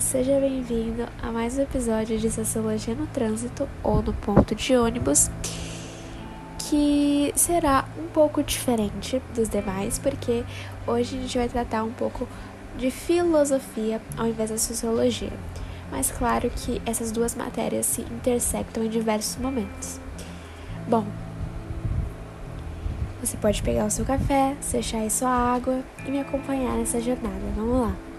Seja bem-vindo a mais um episódio de Sociologia no Trânsito ou no Ponto de Ônibus, que será um pouco diferente dos demais, porque hoje a gente vai tratar um pouco de filosofia ao invés da sociologia. Mas claro que essas duas matérias se intersectam em diversos momentos. Bom, você pode pegar o seu café, fechar aí sua água e me acompanhar nessa jornada. Vamos lá!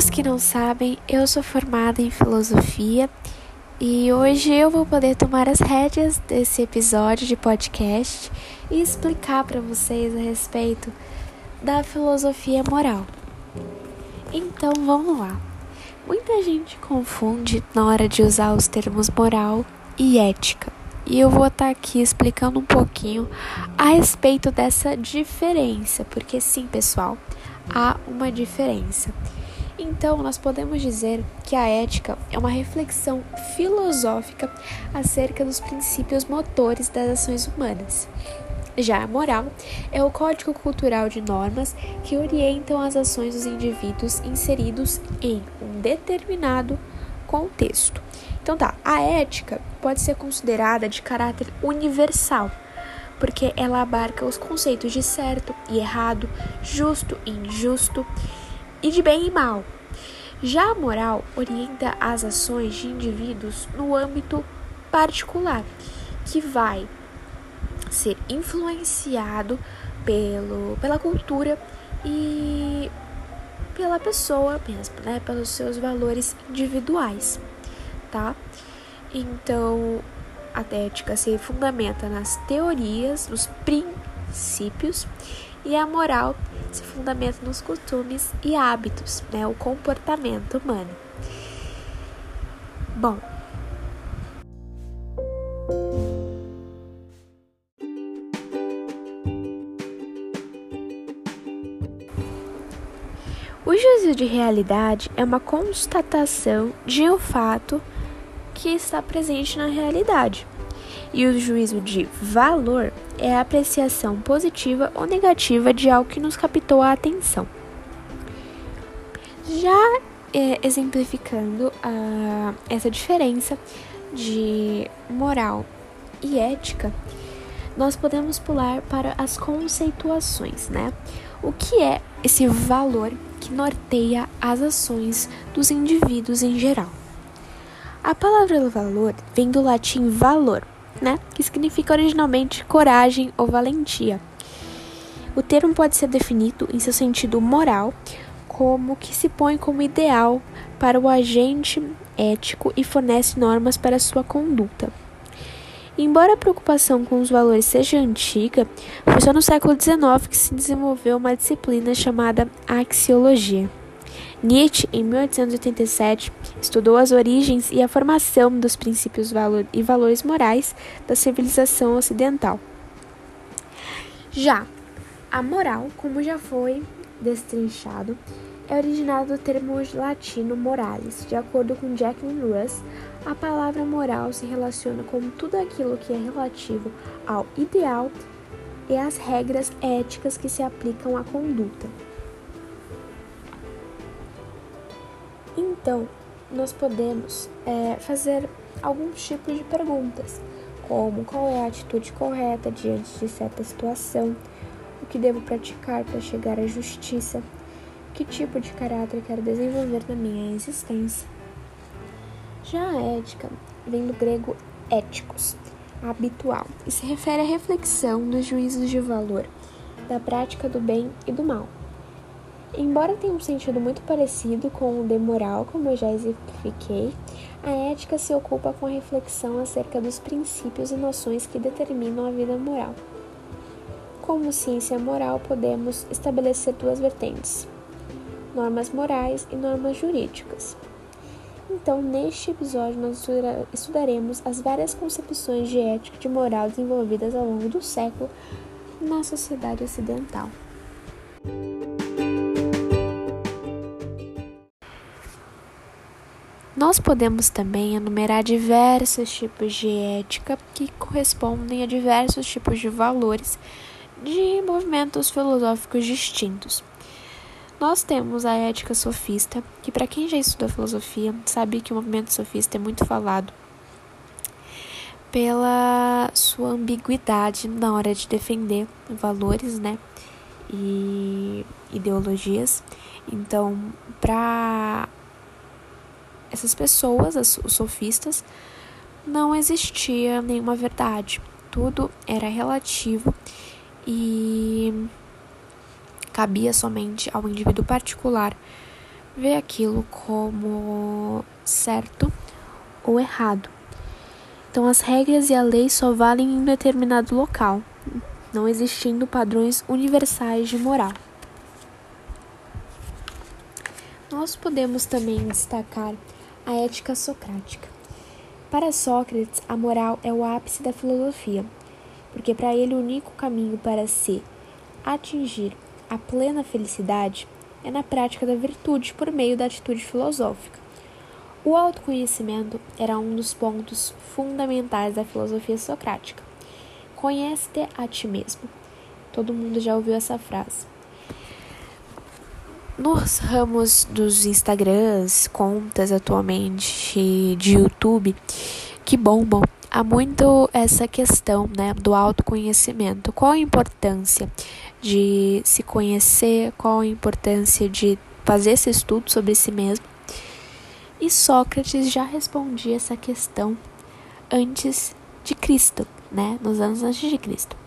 Os que não sabem, eu sou formada em filosofia e hoje eu vou poder tomar as rédeas desse episódio de podcast e explicar para vocês a respeito da filosofia moral. Então vamos lá. Muita gente confunde na hora de usar os termos moral e ética. E eu vou estar aqui explicando um pouquinho a respeito dessa diferença, porque sim, pessoal, há uma diferença. Então, nós podemos dizer que a ética é uma reflexão filosófica acerca dos princípios motores das ações humanas. Já a moral é o código cultural de normas que orientam as ações dos indivíduos inseridos em um determinado contexto. Então tá, a ética pode ser considerada de caráter universal, porque ela abarca os conceitos de certo e errado, justo e injusto, e de bem e mal. Já a moral orienta as ações de indivíduos no âmbito particular, que vai ser influenciado pelo, pela cultura e pela pessoa mesmo, né? Pelos seus valores individuais, tá? Então, a ética se fundamenta nas teorias, nos princípios, e a moral se fundamenta nos costumes e hábitos, né, o comportamento humano. Bom, O juízo de realidade é uma constatação de um fato que está presente na realidade. E o juízo de valor é a apreciação positiva ou negativa de algo que nos captou a atenção. Já é, exemplificando a, essa diferença de moral e ética, nós podemos pular para as conceituações, né? O que é esse valor que norteia as ações dos indivíduos em geral? A palavra valor vem do latim valor, né? Que significa originalmente coragem ou valentia. O termo pode ser definido em seu sentido moral como que se põe como ideal para o agente ético e fornece normas para sua conduta. Embora a preocupação com os valores seja antiga, foi só no século XIX que se desenvolveu uma disciplina chamada axiologia. Nietzsche, em 1887, estudou as origens e a formação dos princípios e valores morais da civilização ocidental. Já a moral, como já foi destrinchado, é originada do termo latino moralis. De acordo com Jacqueline Russ, a palavra moral se relaciona com tudo aquilo que é relativo ao ideal e às regras éticas que se aplicam à conduta. Então, nós podemos é, fazer alguns tipos de perguntas, como qual é a atitude correta diante de certa situação, o que devo praticar para chegar à justiça, que tipo de caráter quero desenvolver na minha existência. Já a ética vem do grego éticos, habitual, e se refere à reflexão dos juízos de valor, da prática do bem e do mal. Embora tenha um sentido muito parecido com o de moral, como eu já exemplifiquei, a ética se ocupa com a reflexão acerca dos princípios e noções que determinam a vida moral. Como ciência moral, podemos estabelecer duas vertentes: normas morais e normas jurídicas. Então, neste episódio, nós estudaremos as várias concepções de ética e de moral desenvolvidas ao longo do século na sociedade ocidental. Nós podemos também enumerar diversos tipos de ética que correspondem a diversos tipos de valores de movimentos filosóficos distintos. Nós temos a ética sofista, que para quem já estuda filosofia sabe que o movimento sofista é muito falado pela sua ambiguidade na hora de defender valores, né, e ideologias. Então, para essas pessoas, os sofistas, não existia nenhuma verdade. Tudo era relativo e cabia somente ao indivíduo particular ver aquilo como certo ou errado. Então, as regras e a lei só valem em um determinado local, não existindo padrões universais de moral. Nós podemos também destacar a ética socrática. Para Sócrates, a moral é o ápice da filosofia, porque para ele o único caminho para se atingir a plena felicidade é na prática da virtude por meio da atitude filosófica. O autoconhecimento era um dos pontos fundamentais da filosofia socrática. Conhece-te a ti mesmo. Todo mundo já ouviu essa frase. Nos ramos dos Instagrams, contas atualmente de YouTube que bombam, há muito essa questão né, do autoconhecimento. Qual a importância de se conhecer, qual a importância de fazer esse estudo sobre si mesmo e Sócrates já respondia essa questão antes de Cristo, né? Nos anos antes de Cristo.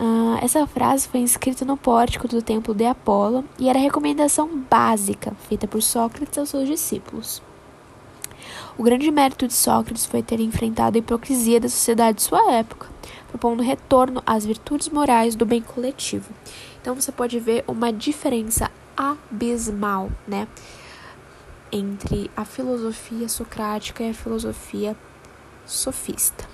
Uh, essa frase foi escrita no pórtico do templo de Apolo e era a recomendação básica feita por Sócrates aos seus discípulos. O grande mérito de Sócrates foi ter enfrentado a hipocrisia da sociedade de sua época, propondo retorno às virtudes morais do bem coletivo. Então você pode ver uma diferença abismal, né? entre a filosofia socrática e a filosofia sofista.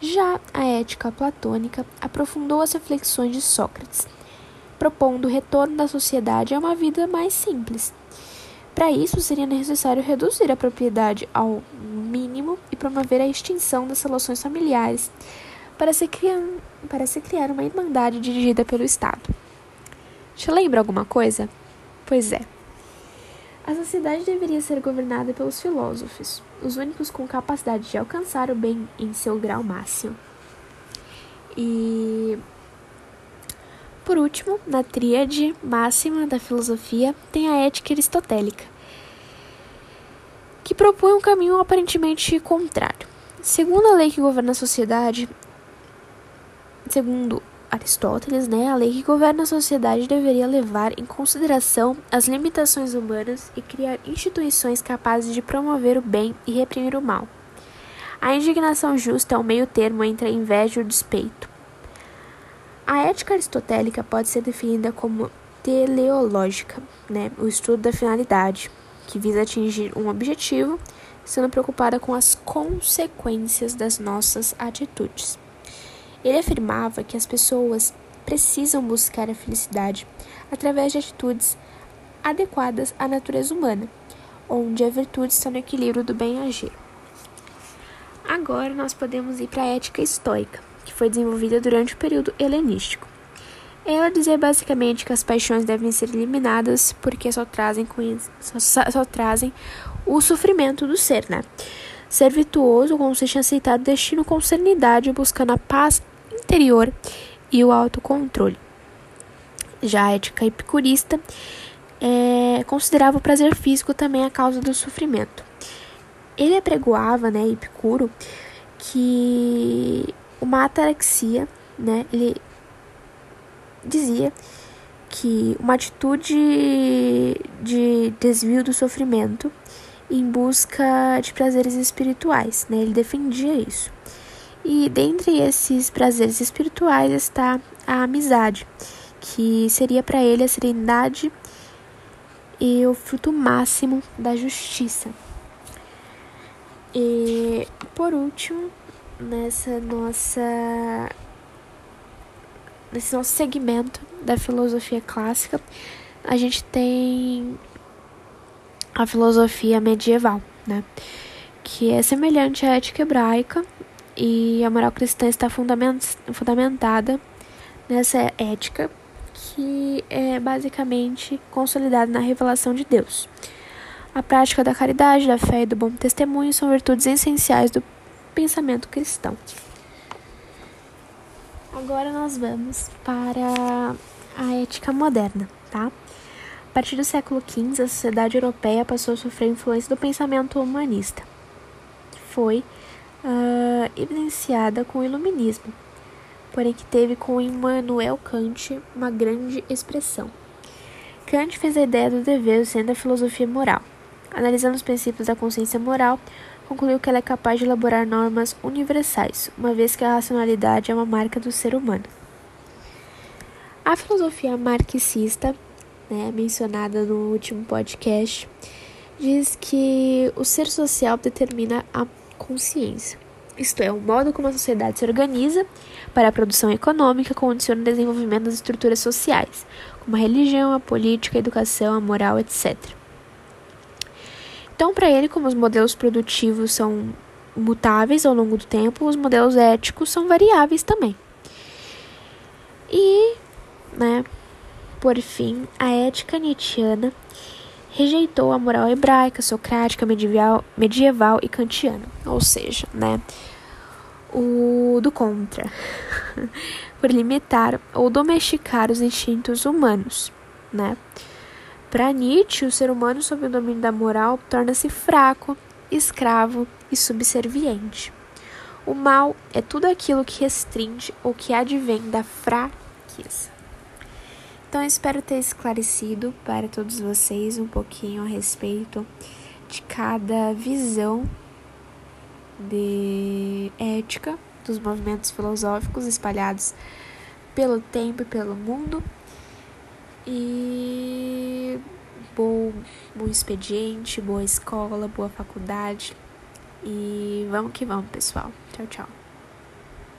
Já a ética platônica aprofundou as reflexões de Sócrates, propondo o retorno da sociedade a uma vida mais simples. Para isso, seria necessário reduzir a propriedade ao mínimo e promover a extinção das relações familiares para se criar, para se criar uma irmandade dirigida pelo Estado. Te lembra alguma coisa? Pois é. A sociedade deveria ser governada pelos filósofos, os únicos com capacidade de alcançar o bem em seu grau máximo. E por último, na tríade máxima da filosofia, tem a ética aristotélica, que propõe um caminho aparentemente contrário. Segundo a lei que governa a sociedade, segundo Aristóteles, né, a lei que governa a sociedade deveria levar em consideração as limitações humanas e criar instituições capazes de promover o bem e reprimir o mal. A indignação justa é o meio termo entre a inveja e o despeito. A ética aristotélica pode ser definida como teleológica, né, o estudo da finalidade, que visa atingir um objetivo, sendo preocupada com as consequências das nossas atitudes. Ele afirmava que as pessoas precisam buscar a felicidade através de atitudes adequadas à natureza humana, onde a virtude está no equilíbrio do bem agir. Agora nós podemos ir para a ética estoica, que foi desenvolvida durante o período helenístico. Ela dizia basicamente que as paixões devem ser eliminadas porque só trazem, só, só trazem o sofrimento do ser, né? Ser virtuoso consiste em aceitar o destino com serenidade, buscando a paz interior e o autocontrole. Já a ética epicurista é, considerava o prazer físico também a causa do sofrimento. Ele apregoava, né, Epicuro, que uma ataraxia, né, ele dizia que uma atitude de desvio do sofrimento em busca de prazeres espirituais, né? Ele defendia isso. E dentre esses prazeres espirituais está a amizade, que seria para ele a serenidade e o fruto máximo da justiça. E por último, nessa nossa nesse nosso segmento da filosofia clássica, a gente tem a filosofia medieval, né? Que é semelhante à ética hebraica e a moral cristã está fundamentada nessa ética que é basicamente consolidada na revelação de Deus. A prática da caridade, da fé e do bom testemunho são virtudes essenciais do pensamento cristão. Agora nós vamos para a ética moderna, tá? A partir do século XV, a sociedade europeia passou a sofrer influência do pensamento humanista, foi uh, evidenciada com o iluminismo, porém que teve com Immanuel Kant uma grande expressão. Kant fez a ideia do dever sendo a filosofia moral. Analisando os princípios da consciência moral, concluiu que ela é capaz de elaborar normas universais, uma vez que a racionalidade é uma marca do ser humano. A filosofia marxista, né, mencionada no último podcast, diz que o ser social determina a consciência. Isto é, o modo como a sociedade se organiza para a produção econômica condiciona o desenvolvimento das estruturas sociais, como a religião, a política, a educação, a moral, etc. Então, para ele, como os modelos produtivos são mutáveis ao longo do tempo, os modelos éticos são variáveis também. E, né, por fim, a ética nietzschiana rejeitou a moral hebraica, socrática, medieval, medieval e kantiana, ou seja, né, o do contra, por limitar ou domesticar os instintos humanos, né? Para Nietzsche, o ser humano sob o domínio da moral torna-se fraco, escravo e subserviente. O mal é tudo aquilo que restringe ou que advém da fraqueza. Então, espero ter esclarecido para todos vocês um pouquinho a respeito de cada visão de ética dos movimentos filosóficos espalhados pelo tempo e pelo mundo. E bom, bom expediente, boa escola, boa faculdade. E vamos que vamos, pessoal. Tchau, tchau.